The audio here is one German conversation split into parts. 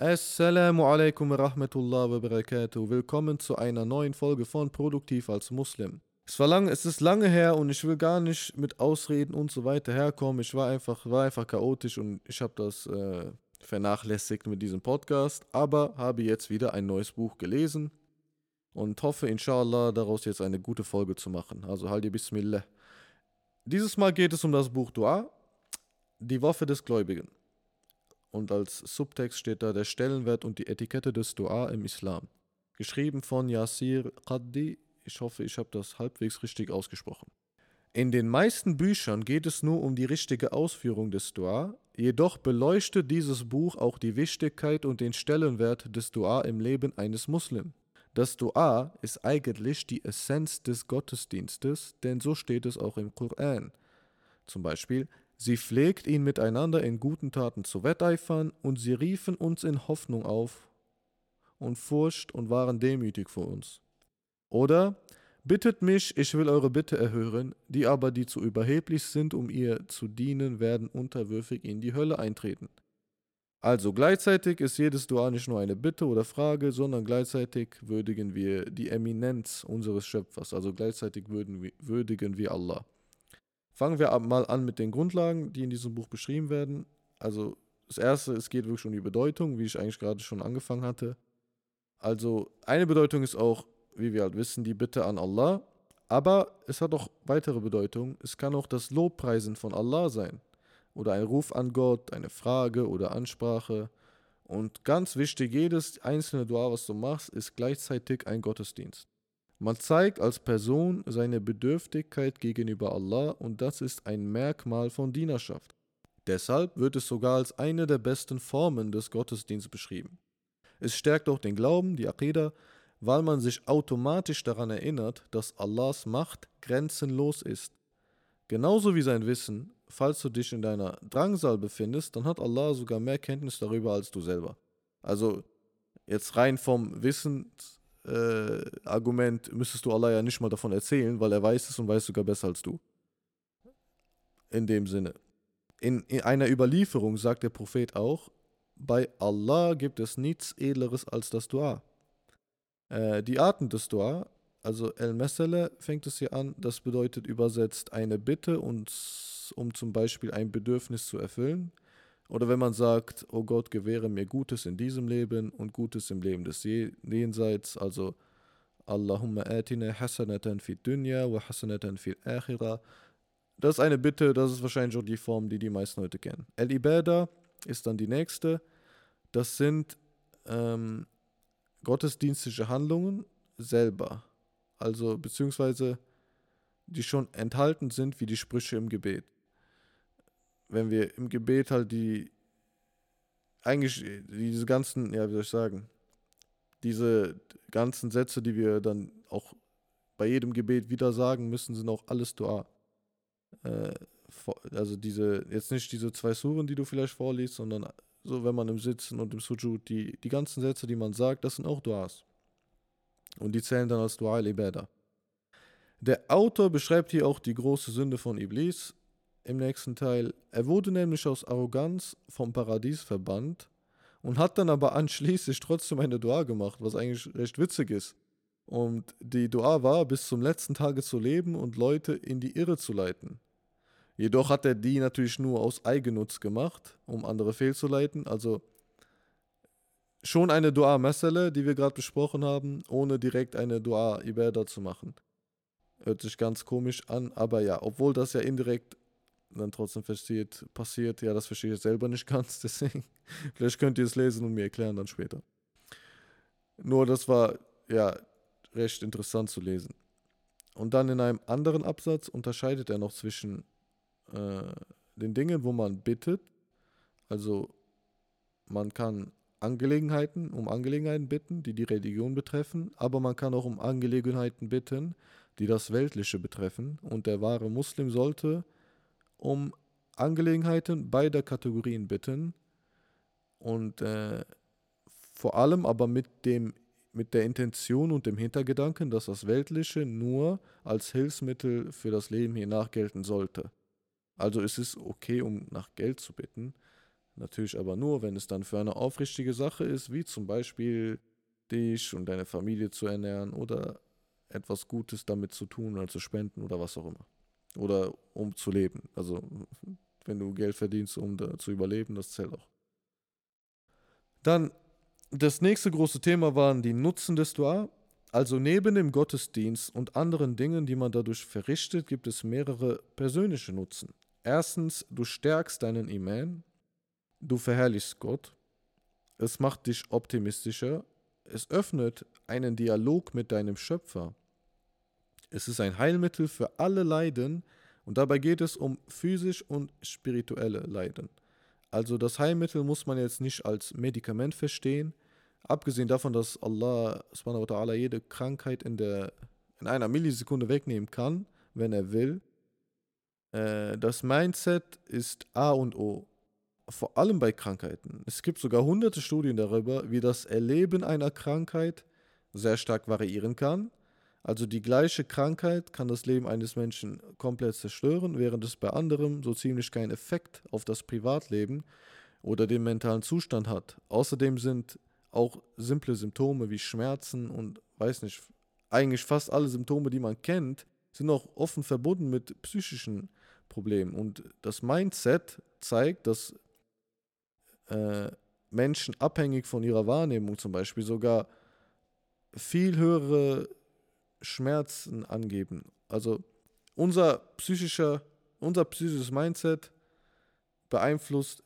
Assalamu alaikum wa rahmatullah wa barakatuh. Willkommen zu einer neuen Folge von Produktiv als Muslim. Es war lange, es ist lange her und ich will gar nicht mit Ausreden und so weiter herkommen. Ich war einfach, war einfach chaotisch und ich habe das äh, vernachlässigt mit diesem Podcast, aber habe jetzt wieder ein neues Buch gelesen und hoffe inshallah daraus jetzt eine gute Folge zu machen. Also halt die Bismillah. Dieses Mal geht es um das Buch Dua, die Waffe des Gläubigen. Und als Subtext steht da der Stellenwert und die Etikette des Dua im Islam. Geschrieben von Yasir Qaddi. Ich hoffe, ich habe das halbwegs richtig ausgesprochen. In den meisten Büchern geht es nur um die richtige Ausführung des Dua, jedoch beleuchtet dieses Buch auch die Wichtigkeit und den Stellenwert des Dua im Leben eines Muslims. Das Dua ist eigentlich die Essenz des Gottesdienstes, denn so steht es auch im Koran. Zum Beispiel, sie pflegt ihn miteinander in guten Taten zu wetteifern und sie riefen uns in Hoffnung auf und Furcht und waren demütig vor uns. Oder, bittet mich, ich will eure Bitte erhören, die aber, die zu überheblich sind, um ihr zu dienen, werden unterwürfig in die Hölle eintreten. Also gleichzeitig ist jedes Dua nicht nur eine Bitte oder Frage, sondern gleichzeitig würdigen wir die Eminenz unseres Schöpfers, also gleichzeitig würdigen wir Allah. Fangen wir mal an mit den Grundlagen, die in diesem Buch beschrieben werden. Also das erste, es geht wirklich um die Bedeutung, wie ich eigentlich gerade schon angefangen hatte. Also eine Bedeutung ist auch, wie wir halt wissen, die Bitte an Allah, aber es hat auch weitere Bedeutung. Es kann auch das Lobpreisen von Allah sein oder ein Ruf an Gott, eine Frage oder Ansprache. Und ganz wichtig, jedes einzelne Dua, was du machst, ist gleichzeitig ein Gottesdienst. Man zeigt als Person seine Bedürftigkeit gegenüber Allah und das ist ein Merkmal von Dienerschaft. Deshalb wird es sogar als eine der besten Formen des Gottesdienstes beschrieben. Es stärkt auch den Glauben, die Aqidah, weil man sich automatisch daran erinnert, dass Allahs Macht grenzenlos ist. Genauso wie sein Wissen, falls du dich in deiner Drangsal befindest, dann hat Allah sogar mehr Kenntnis darüber als du selber. Also jetzt rein vom Wissensargument äh, müsstest du Allah ja nicht mal davon erzählen, weil er weiß es und weiß sogar besser als du. In dem Sinne. In, in einer Überlieferung sagt der Prophet auch, bei Allah gibt es nichts Edleres als das Dua. Äh, die Arten des Dua also El-Mesele fängt es hier an, das bedeutet übersetzt eine Bitte, und, um zum Beispiel ein Bedürfnis zu erfüllen. Oder wenn man sagt, oh Gott, gewähre mir Gutes in diesem Leben und Gutes im Leben des Jenseits, also Allahumma atina hasanatan fi dunya wa hasanatan fi akhira. Das ist eine Bitte, das ist wahrscheinlich auch die Form, die die meisten Leute kennen. El-Ibada ist dann die nächste. Das sind ähm, gottesdienstliche Handlungen selber also beziehungsweise die schon enthalten sind wie die Sprüche im Gebet. Wenn wir im Gebet halt die, eigentlich diese ganzen, ja, wie soll ich sagen, diese ganzen Sätze, die wir dann auch bei jedem Gebet wieder sagen müssen, sind auch alles Dua. Äh, also diese, jetzt nicht diese zwei Suren, die du vielleicht vorliest, sondern so, wenn man im Sitzen und im Sujud, die, die ganzen Sätze, die man sagt, das sind auch Duas. Und die zählen dann als Dua al-Ibadah. Der Autor beschreibt hier auch die große Sünde von Iblis im nächsten Teil. Er wurde nämlich aus Arroganz vom Paradies verbannt und hat dann aber anschließend trotzdem eine Dua gemacht, was eigentlich recht witzig ist. Und die Dua war, bis zum letzten Tage zu leben und Leute in die Irre zu leiten. Jedoch hat er die natürlich nur aus Eigennutz gemacht, um andere fehlzuleiten. Also schon eine Dua-Messele, die wir gerade besprochen haben, ohne direkt eine Dua-Ibadah zu machen. Hört sich ganz komisch an, aber ja, obwohl das ja indirekt dann trotzdem passiert, passiert, ja, das verstehe ich selber nicht ganz, deswegen, vielleicht könnt ihr es lesen und mir erklären dann später. Nur das war, ja, recht interessant zu lesen. Und dann in einem anderen Absatz unterscheidet er noch zwischen äh, den Dingen, wo man bittet, also man kann Angelegenheiten, um Angelegenheiten bitten, die die Religion betreffen, aber man kann auch um Angelegenheiten bitten, die das Weltliche betreffen. Und der wahre Muslim sollte um Angelegenheiten beider Kategorien bitten und äh, vor allem aber mit dem mit der Intention und dem Hintergedanken, dass das Weltliche nur als Hilfsmittel für das Leben hier nachgelten sollte. Also es ist okay, um nach Geld zu bitten, Natürlich aber nur, wenn es dann für eine aufrichtige Sache ist, wie zum Beispiel dich und deine Familie zu ernähren oder etwas Gutes damit zu tun oder zu spenden oder was auch immer. Oder um zu leben. Also wenn du Geld verdienst, um zu überleben, das zählt auch. Dann das nächste große Thema waren die Nutzen des Dua. Also neben dem Gottesdienst und anderen Dingen, die man dadurch verrichtet, gibt es mehrere persönliche Nutzen. Erstens, du stärkst deinen Iman, du verherrlichst Gott, es macht dich optimistischer, es öffnet einen Dialog mit deinem Schöpfer. Es ist ein Heilmittel für alle Leiden und dabei geht es um physisch und spirituelle Leiden. Also das Heilmittel muss man jetzt nicht als Medikament verstehen, abgesehen davon, dass Allah subhanahu wa ta'ala jede Krankheit in, der, in einer Millisekunde wegnehmen kann, wenn er will. Äh, das Mindset ist A und O, vor allem bei Krankheiten. Es gibt sogar hunderte Studien darüber, wie das Erleben einer Krankheit sehr stark variieren kann. Also die gleiche Krankheit kann das Leben eines Menschen komplett zerstören, während es bei anderem so ziemlich keinen Effekt auf das Privatleben oder den mentalen Zustand hat. Außerdem sind auch simple Symptome wie Schmerzen und weiß nicht, eigentlich fast alle Symptome, die man kennt, sind auch offen verbunden mit psychischen Problemen. Und das Mindset zeigt, dass äh, Menschen abhängig von ihrer Wahrnehmung zum Beispiel sogar viel höhere Schmerzen angeben. Also unser psychischer, unser psychisches Mindset beeinflusst,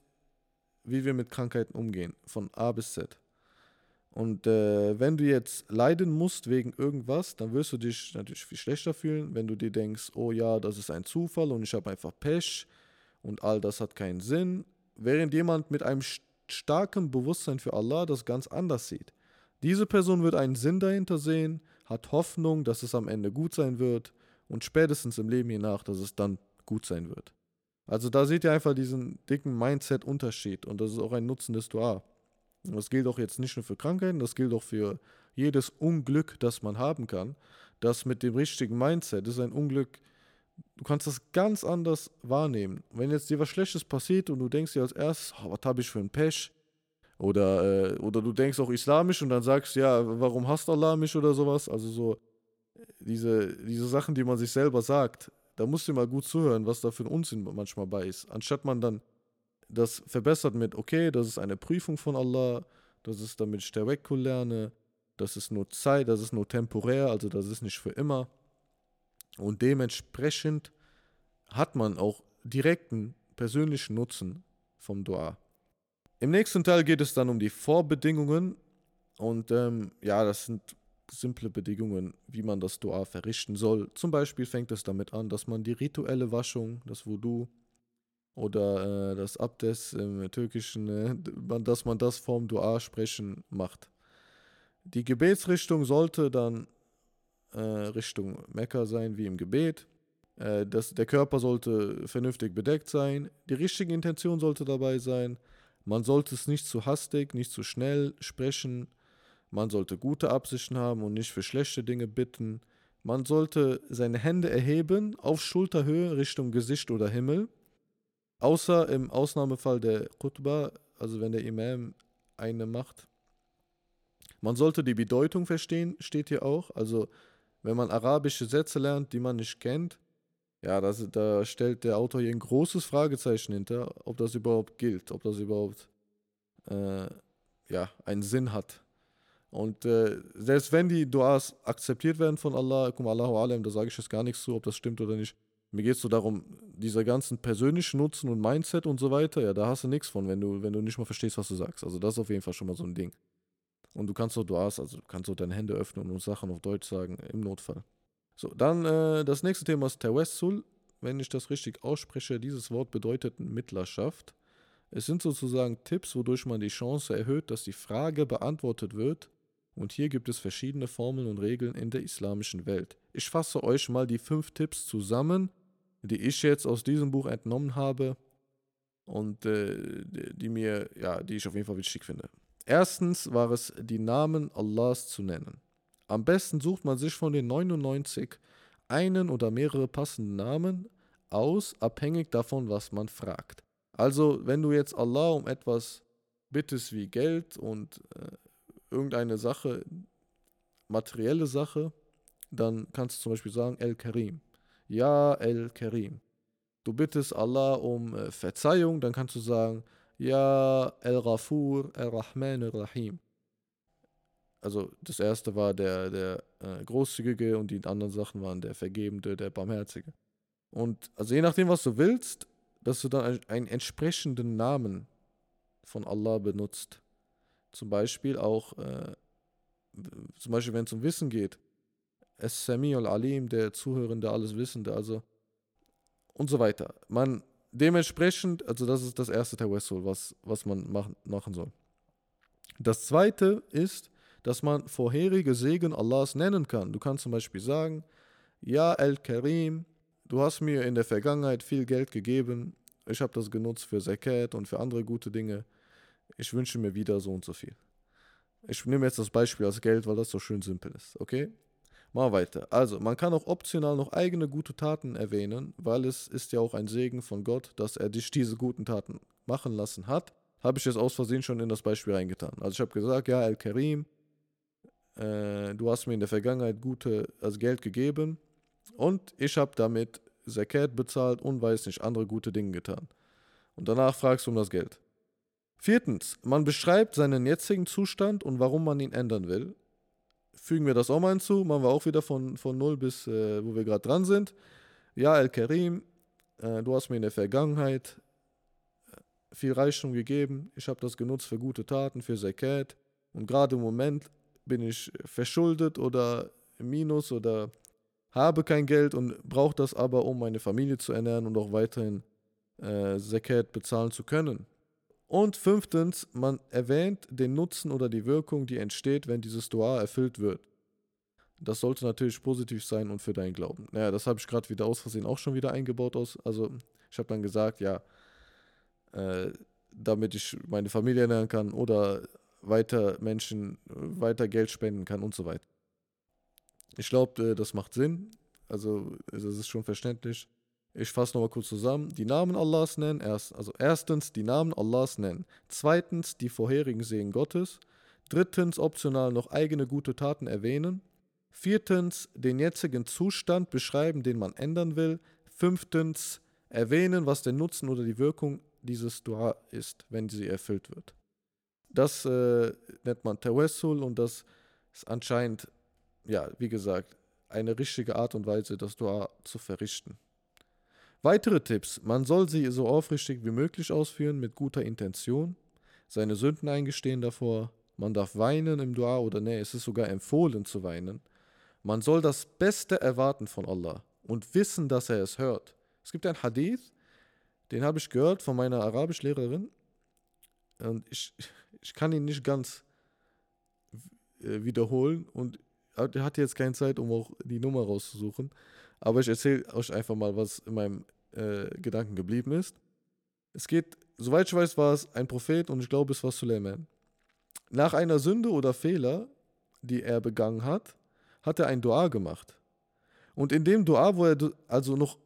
wie wir mit Krankheiten umgehen, von A bis Z. Und äh, wenn du jetzt leiden musst wegen irgendwas, dann wirst du dich natürlich viel schlechter fühlen, wenn du dir denkst, oh ja, das ist ein Zufall und ich habe einfach Pech und all das hat keinen Sinn. Während jemand mit einem starken Bewusstsein für Allah das ganz anders sieht. Diese Person wird einen Sinn dahinter sehen hat Hoffnung, dass es am Ende gut sein wird und spätestens im Leben hiernach, dass es dann gut sein wird. Also da seht ihr einfach diesen dicken Mindset-Unterschied und das ist auch ein Nutzen des Dua. Und das gilt auch jetzt nicht nur für Krankheiten, das gilt auch für jedes Unglück, das man haben kann. Das mit dem richtigen Mindset ist ein Unglück, du kannst das ganz anders wahrnehmen. Wenn jetzt dir was Schlechtes passiert und du denkst dir als erstes, oh, was habe ich für ein Pech, oder, äh, oder du denkst auch islamisch und dann sagst, ja, warum hasst Allah mich oder sowas. Also so diese, diese Sachen, die man sich selber sagt, da musst du mal gut zuhören, was da für ein Unsinn manchmal bei ist. Anstatt man dann das verbessert mit, okay, das ist eine Prüfung von Allah, das ist damit ich Tawakkul lerne, das ist nur Zeit, das ist nur temporär, also das ist nicht für immer. Und dementsprechend hat man auch direkten persönlichen Nutzen vom Dua. Im nächsten Teil geht es dann um die Vorbedingungen. Und ähm, ja, das sind simple Bedingungen, wie man das Dua verrichten soll. Zum Beispiel fängt es damit an, dass man die rituelle Waschung, das Voodoo oder äh, das Abdes im Türkischen, äh, dass man das vorm Dua sprechen macht. Die Gebetsrichtung sollte dann äh, Richtung Mekka sein, wie im Gebet. Äh, das, der Körper sollte vernünftig bedeckt sein. Die richtige Intention sollte dabei sein. Man sollte es nicht zu hastig, nicht zu schnell sprechen. Man sollte gute Absichten haben und nicht für schlechte Dinge bitten. Man sollte seine Hände erheben auf Schulterhöhe Richtung Gesicht oder Himmel. Außer im Ausnahmefall der Qutba, also wenn der Imam eine macht. Man sollte die Bedeutung verstehen, steht hier auch. Also wenn man arabische Sätze lernt, die man nicht kennt, ja, das, da stellt der Autor hier ein großes Fragezeichen hinter, ob das überhaupt gilt, ob das überhaupt äh, ja, einen Sinn hat. Und äh, selbst wenn die Duas akzeptiert werden von Allah, kum Allahu alam, da sage ich jetzt gar nichts zu, ob das stimmt oder nicht. Mir geht es so darum, dieser ganzen persönlichen Nutzen und Mindset und so weiter, ja, da hast du nichts von, wenn du, wenn du nicht mal verstehst, was du sagst. Also das ist auf jeden Fall schon mal so ein Ding. Und du kannst auch Duas, also du kannst auch deine Hände öffnen und Sachen auf Deutsch sagen, im Notfall. So, dann äh, das nächste Thema ist Tawassul. Wenn ich das richtig ausspreche, dieses Wort bedeutet Mittlerschaft. Es sind sozusagen Tipps, wodurch man die Chance erhöht, dass die Frage beantwortet wird. Und hier gibt es verschiedene Formeln und Regeln in der islamischen Welt. Ich fasse euch mal die fünf Tipps zusammen, die ich jetzt aus diesem Buch entnommen habe und äh, die mir, ja, die ich auf jeden Fall wichtig finde. Erstens war es, die Namen Allahs zu nennen. Am besten sucht man sich von den 99 einen oder mehrere passende Namen aus, abhängig davon, was man fragt. Also, wenn du jetzt Allah um etwas bittest wie Geld und äh, irgendeine Sache, materielle Sache, dann kannst du zum Beispiel sagen El Karim. Ja, El Karim. Du bittest Allah um äh, Verzeihung, dann kannst du sagen Ja, El Rafur, El Rahman, El Rahim. Also das erste war der, der äh, Großzügige und die anderen Sachen waren der Vergebende, der Barmherzige. Und also je nachdem, was du willst, dass du dann einen entsprechenden Namen von Allah benutzt. Zum Beispiel auch, äh, zum Beispiel wenn es um Wissen geht, Es-Sami al-Alim, der Zuhörende, alles Wissende, also und so weiter. Man dementsprechend, also das ist das erste Tawassul, was, was man machen, machen soll. Das zweite ist, dass man vorherige Segen Allahs nennen kann. Du kannst zum Beispiel sagen, ja, El-Karim, du hast mir in der Vergangenheit viel Geld gegeben, ich habe das genutzt für Zakat und für andere gute Dinge. Ich wünsche mir wieder so und so viel. Ich nehme jetzt das Beispiel als Geld, weil das so schön simpel ist, okay? Mal weiter. Also, man kann auch optional noch eigene gute Taten erwähnen, weil es ist ja auch ein Segen von Gott, dass er dich diese guten Taten machen lassen hat. Habe ich jetzt aus Versehen schon in das Beispiel reingetan. Also ich habe gesagt, ja, El-Karim, äh, du hast mir in der Vergangenheit gute, also Geld gegeben und ich habe damit Zakat bezahlt und weiß nicht, andere gute Dinge getan. Und danach fragst du um das Geld. Viertens, man beschreibt seinen jetzigen Zustand und warum man ihn ändern will fügen wir das auch mal hinzu. Machen wir auch wieder von, von 0 bis, äh, wo wir gerade dran sind. Ja, El-Karim, äh, du hast mir in der Vergangenheit äh, viel Reichtum gegeben. Ich habe das genutzt für gute Taten, für Zakat. Und gerade im Moment bin ich verschuldet oder im Minus oder habe kein Geld und brauche das aber, um meine Familie zu ernähren und auch weiterhin äh, Zakat bezahlen zu können. Und fünftens, man erwähnt den Nutzen oder die Wirkung, die entsteht, wenn dieses Dua erfüllt wird. Das sollte natürlich positiv sein und für deinen Glauben. Naja, das habe ich gerade wieder aus Versehen auch schon wieder eingebaut. Aus. Also ich habe dann gesagt, ja, äh, damit ich meine Familie ernähren kann oder weiter Menschen weiter Geld spenden kann und so weiter. Ich glaube, äh, das macht Sinn. Also es ist schon verständlich. Ich fasse nochmal kurz zusammen. Die Namen Allahs nennen. Erst, also erstens die Namen Allahs nennen. Zweitens die vorherigen Segen Gottes. Drittens optional noch eigene gute Taten erwähnen. Viertens den jetzigen Zustand beschreiben, den man ändern will. Fünftens erwähnen, was der Nutzen oder die Wirkung dieses Dua ist, wenn sie erfüllt wird. Das äh, nennt man Tawassul und das ist anscheinend, ja, wie gesagt, eine richtige Art und Weise, das Dua zu verrichten. Weitere Tipps. Man soll sie so aufrichtig wie möglich ausführen, mit guter Intention, seine Sünden eingestehen davor. Man darf weinen im Dua oder nee, es ist sogar empfohlen zu weinen. Man soll das Beste erwarten von Allah und wissen, dass er es hört. Es gibt einen Hadith, den habe ich gehört von meiner Arabischlehrerin und ich, ich kann ihn nicht ganz äh, wiederholen und er hat jetzt keine Zeit, um auch die Nummer rauszusuchen. Aber ich erzähle euch einfach mal, was in meinem äh, Gedanken geblieben ist. Es geht, soweit ich weiß, war es ein Prophet und ich glaube, es war Suleiman. Nach einer Sünde oder Fehler, die er begangen hat, hat er ein Dua gemacht. Und in dem Dua, wo er also noch,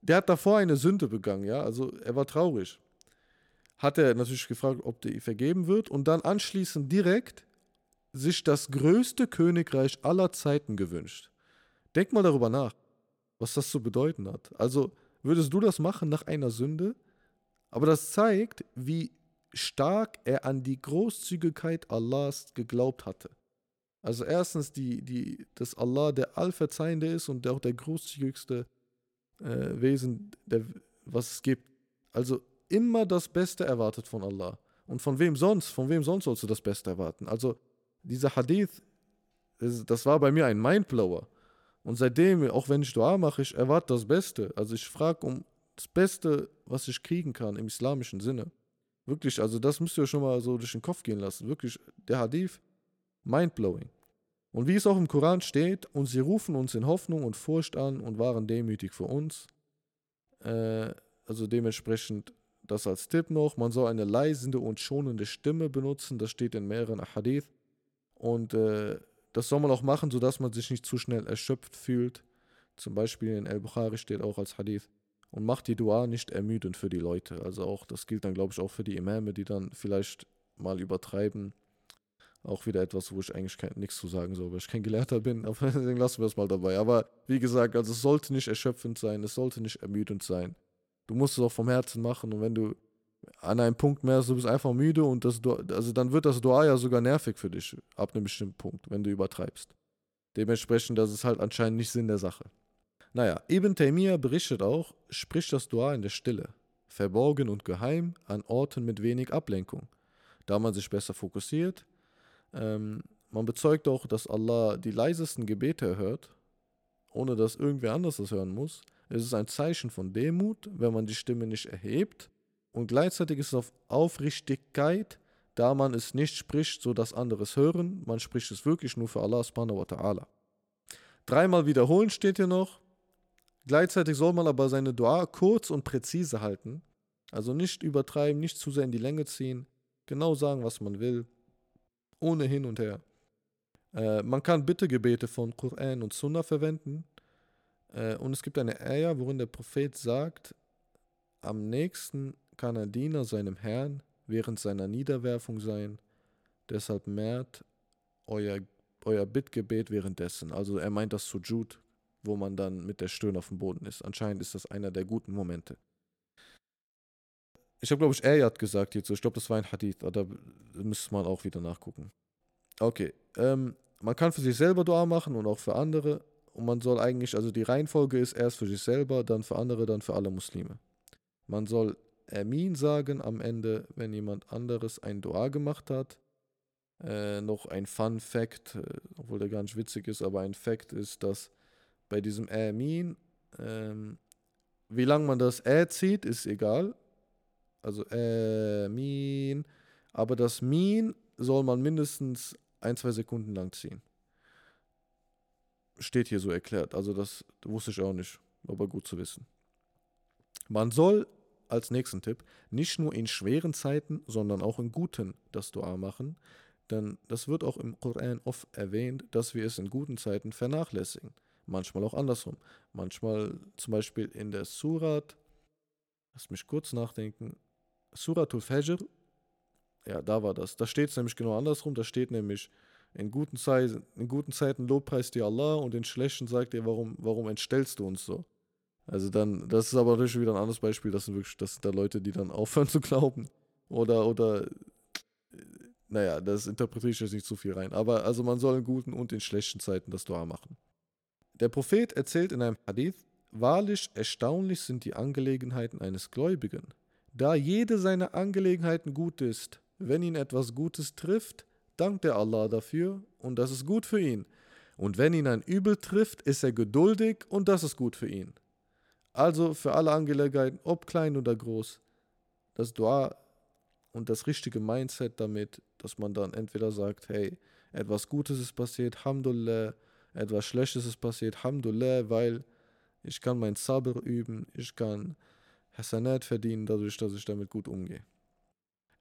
der hat davor eine Sünde begangen, ja, also er war traurig. Hat er natürlich gefragt, ob der vergeben wird und dann anschließend direkt sich das größte Königreich aller Zeiten gewünscht. Denk mal darüber nach was das zu bedeuten hat. Also würdest du das machen nach einer Sünde? Aber das zeigt, wie stark er an die Großzügigkeit Allahs geglaubt hatte. Also erstens, die, die, dass Allah der Allverzeihende ist und auch der großzügigste äh, Wesen, der, was es gibt. Also immer das Beste erwartet von Allah. Und von wem sonst? Von wem sonst sollst du das Beste erwarten? Also dieser Hadith, das war bei mir ein Mindblower. Und seitdem, auch wenn ich Dua mache, ich erwarte das Beste. Also ich frage um das Beste, was ich kriegen kann im islamischen Sinne. Wirklich, also das müsst ihr schon mal so durch den Kopf gehen lassen. Wirklich, der Hadith, mindblowing. Und wie es auch im Koran steht, und sie rufen uns in Hoffnung und Furcht an und waren demütig für uns. Äh, also dementsprechend das als Tipp noch. Man soll eine leisende und schonende Stimme benutzen. Das steht in mehreren Hadith. Und äh, das soll man auch machen, sodass man sich nicht zu schnell erschöpft fühlt. Zum Beispiel in El-Bukhari steht auch als Hadith. Und mach die Dua nicht ermüdend für die Leute. Also auch, das gilt dann, glaube ich, auch für die Imame, die dann vielleicht mal übertreiben. Auch wieder etwas, wo ich eigentlich nichts zu sagen soll, weil ich kein Gelehrter bin, aber deswegen lassen wir es mal dabei. Aber wie gesagt, also es sollte nicht erschöpfend sein, es sollte nicht ermüdend sein. Du musst es auch vom Herzen machen und wenn du an einem Punkt merkst, du bist einfach müde und das also dann wird das Dua ja sogar nervig für dich ab einem bestimmten Punkt, wenn du übertreibst. Dementsprechend, das ist halt anscheinend nicht Sinn der Sache. Naja, Ibn Taymiyyah berichtet auch, spricht das Dua in der Stille, verborgen und geheim, an Orten mit wenig Ablenkung, da man sich besser fokussiert. Ähm, man bezeugt auch, dass Allah die leisesten Gebete erhört, ohne dass irgendwer anders das hören muss. Es ist ein Zeichen von Demut, wenn man die Stimme nicht erhebt. Und gleichzeitig ist es auf Aufrichtigkeit, da man es nicht spricht, so dass andere es hören. Man spricht es wirklich nur für Allah subhanahu wa ta'ala. Dreimal wiederholen steht hier noch. Gleichzeitig soll man aber seine Dua kurz und präzise halten. Also nicht übertreiben, nicht zu sehr in die Länge ziehen. Genau sagen, was man will. Ohne hin und her. Äh, man kann Bittegebete von Koran und Sunnah verwenden. Äh, und es gibt eine Eier, worin der Prophet sagt, am nächsten kann ein Diener seinem Herrn während seiner Niederwerfung sein. Deshalb mehrt euer, euer Bittgebet währenddessen. Also er meint das Sujud, wo man dann mit der Stirn auf dem Boden ist. Anscheinend ist das einer der guten Momente. Ich habe, glaube ich, Ayat gesagt hierzu. Ich glaube, das war ein Hadith. Da müsste man auch wieder nachgucken. Okay. Ähm, man kann für sich selber Dua machen und auch für andere. Und man soll eigentlich, also die Reihenfolge ist erst für sich selber, dann für andere, dann für alle Muslime. Man soll Amin sagen am Ende, wenn jemand anderes ein Dua gemacht hat. Äh, noch ein Fun Fact, äh, obwohl der gar nicht witzig ist, aber ein Fact ist, dass bei diesem Amin, ähm, wie lange man das Ä zieht, ist egal. Also Amin. Aber das Min soll man mindestens ein, zwei Sekunden lang ziehen. Steht hier so erklärt. Also das wusste ich auch nicht, aber gut zu wissen. Man soll als nächsten Tipp nicht nur in schweren Zeiten, sondern auch in guten das Dua machen, denn das wird auch im Koran oft erwähnt, dass wir es in guten Zeiten vernachlässigen. Manchmal auch andersrum. Manchmal zum Beispiel in der Surat, lass mich kurz nachdenken, Suratul Fajr, ja, da war das. Da steht es nämlich genau andersrum. Da steht nämlich, in guten, Zeiten, in guten Zeiten lobpreist dir Allah und in schlechten sagt dir, warum, warum entstellst du uns so? Also dann, das ist aber natürlich wieder ein anderes Beispiel, das sind wirklich, das sind da Leute, die dann aufhören zu glauben. Oder, oder, naja, das interpretiere ich jetzt nicht zu viel rein. Aber also man soll in guten und in schlechten Zeiten das Dua machen. Der Prophet erzählt in einem Hadith, wahrlich erstaunlich sind die Angelegenheiten eines Gläubigen. Da jede seiner Angelegenheiten gut ist, wenn ihn etwas Gutes trifft, dankt er Allah dafür und das ist gut für ihn. Und wenn ihn ein Übel trifft, ist er geduldig und das ist gut für ihn. Also für alle Angelegenheiten, ob klein oder groß, das Dua und das richtige Mindset damit, dass man dann entweder sagt, hey, etwas Gutes ist passiert, Hamdulillah, etwas Schlechtes ist passiert, Hamdulillah, weil ich kann mein Sabr üben, ich kann Hasanat verdienen, dadurch, dass ich damit gut umgehe.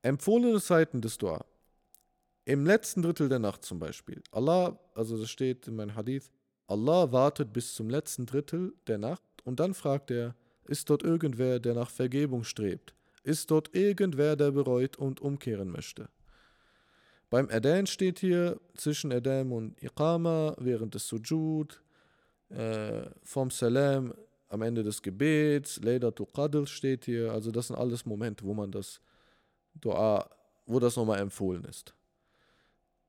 Empfohlene Zeiten des Dua. Im letzten Drittel der Nacht zum Beispiel. Allah, also das steht in meinem Hadith, Allah wartet bis zum letzten Drittel der Nacht und dann fragt er, ist dort irgendwer, der nach Vergebung strebt? Ist dort irgendwer, der bereut und umkehren möchte? Beim Adan steht hier zwischen Adam und Iqama während des Sujud, äh, vom Salam am Ende des Gebets, Laylatul Qadr steht hier. Also das sind alles Momente, wo man das Dua, wo das nochmal empfohlen ist.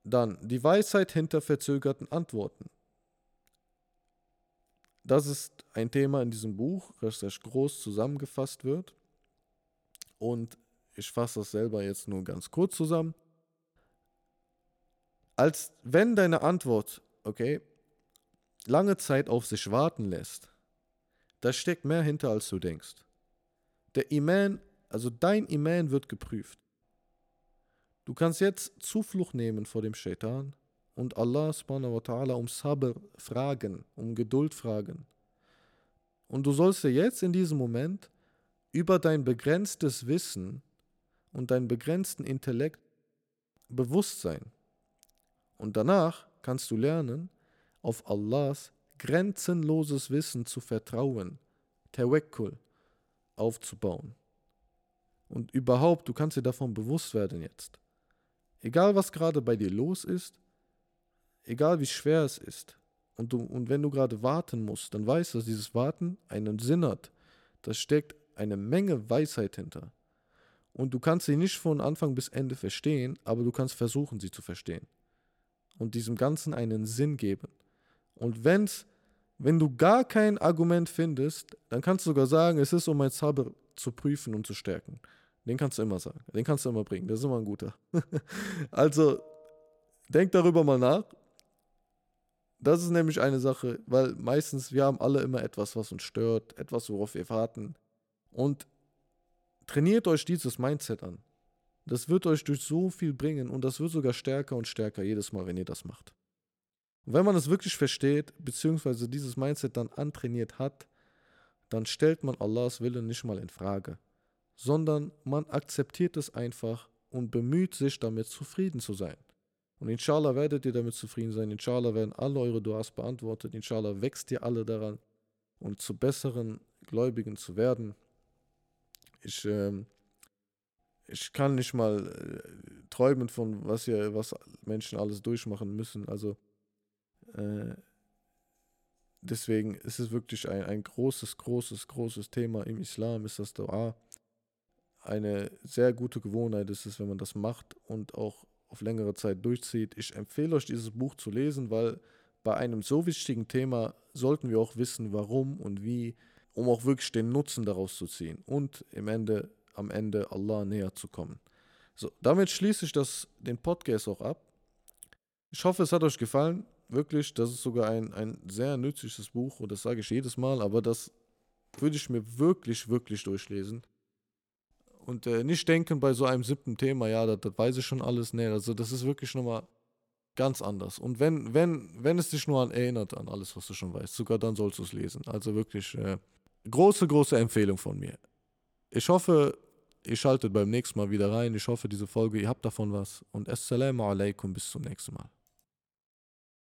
Dann die Weisheit hinter verzögerten Antworten. Das ist ein Thema in diesem Buch, das recht groß zusammengefasst wird. Und ich fasse das selber jetzt nur ganz kurz zusammen. Als wenn deine Antwort, okay, lange Zeit auf sich warten lässt, da steckt mehr hinter, als du denkst. Der Iman, also dein Iman wird geprüft. Du kannst jetzt Zuflucht nehmen vor dem Shaitan und Allah subhanahu wa ta'ala um Sabr fragen, um Geduld fragen. Und du sollst dir jetzt in diesem Moment über dein begrenztes Wissen und deinen begrenzten Intellekt bewusst sein. Und danach kannst du lernen, auf Allahs grenzenloses Wissen zu vertrauen. Tawakkul. aufzubauen. Und überhaupt, du kannst dir davon bewusst werden jetzt. Egal, was gerade bei dir los ist, egal wie schwer es ist, und, du, und wenn du gerade warten musst, dann weißt du, dass dieses Warten einen Sinn hat. Da steckt eine Menge Weisheit hinter. Und du kannst sie nicht von Anfang bis Ende verstehen, aber du kannst versuchen, sie zu verstehen. Und diesem Ganzen einen Sinn geben. Und wenn's, wenn du gar kein Argument findest, dann kannst du sogar sagen, es ist, um mein Zauber zu prüfen und zu stärken. Den kannst du immer sagen. Den kannst du immer bringen. Das ist immer ein guter. also, denk darüber mal nach. Das ist nämlich eine Sache, weil meistens wir haben alle immer etwas, was uns stört, etwas, worauf wir warten. Und Trainiert euch dieses Mindset an. Das wird euch durch so viel bringen und das wird sogar stärker und stärker jedes Mal, wenn ihr das macht. Und wenn man es wirklich versteht, beziehungsweise dieses Mindset dann antrainiert hat, dann stellt man Allahs Willen nicht mal in Frage, sondern man akzeptiert es einfach und bemüht sich damit zufrieden zu sein. Und inshallah werdet ihr damit zufrieden sein, inshallah werden alle eure Duas beantwortet, inshallah wächst ihr alle daran und zu besseren Gläubigen zu werden. Ich, äh, ich kann nicht mal äh, träumen von, was hier, was Menschen alles durchmachen müssen. Also äh, deswegen ist es wirklich ein, ein großes, großes, großes Thema im Islam, ist das Dua. Eine sehr gute Gewohnheit ist es, wenn man das macht und auch auf längere Zeit durchzieht. Ich empfehle euch, dieses Buch zu lesen, weil bei einem so wichtigen Thema sollten wir auch wissen, warum und wie um auch wirklich den Nutzen daraus zu ziehen und im Ende, am Ende Allah näher zu kommen. So, damit schließe ich das, den Podcast auch ab. Ich hoffe, es hat euch gefallen. Wirklich, das ist sogar ein, ein sehr nützliches Buch und das sage ich jedes Mal, aber das würde ich mir wirklich, wirklich durchlesen. Und äh, nicht denken bei so einem siebten Thema, ja, das, das weiß ich schon alles. Nee, also das ist wirklich nochmal ganz anders. Und wenn, wenn, wenn es dich nur an erinnert, an alles, was du schon weißt, sogar dann sollst du es lesen. Also wirklich. Äh, große, große Empfehlung von mir. Ich hoffe, ihr schaltet beim nächsten Mal wieder rein. Ich hoffe, diese Folge, ihr habt davon was. Und Assalamu alaikum, bis zum nächsten Mal.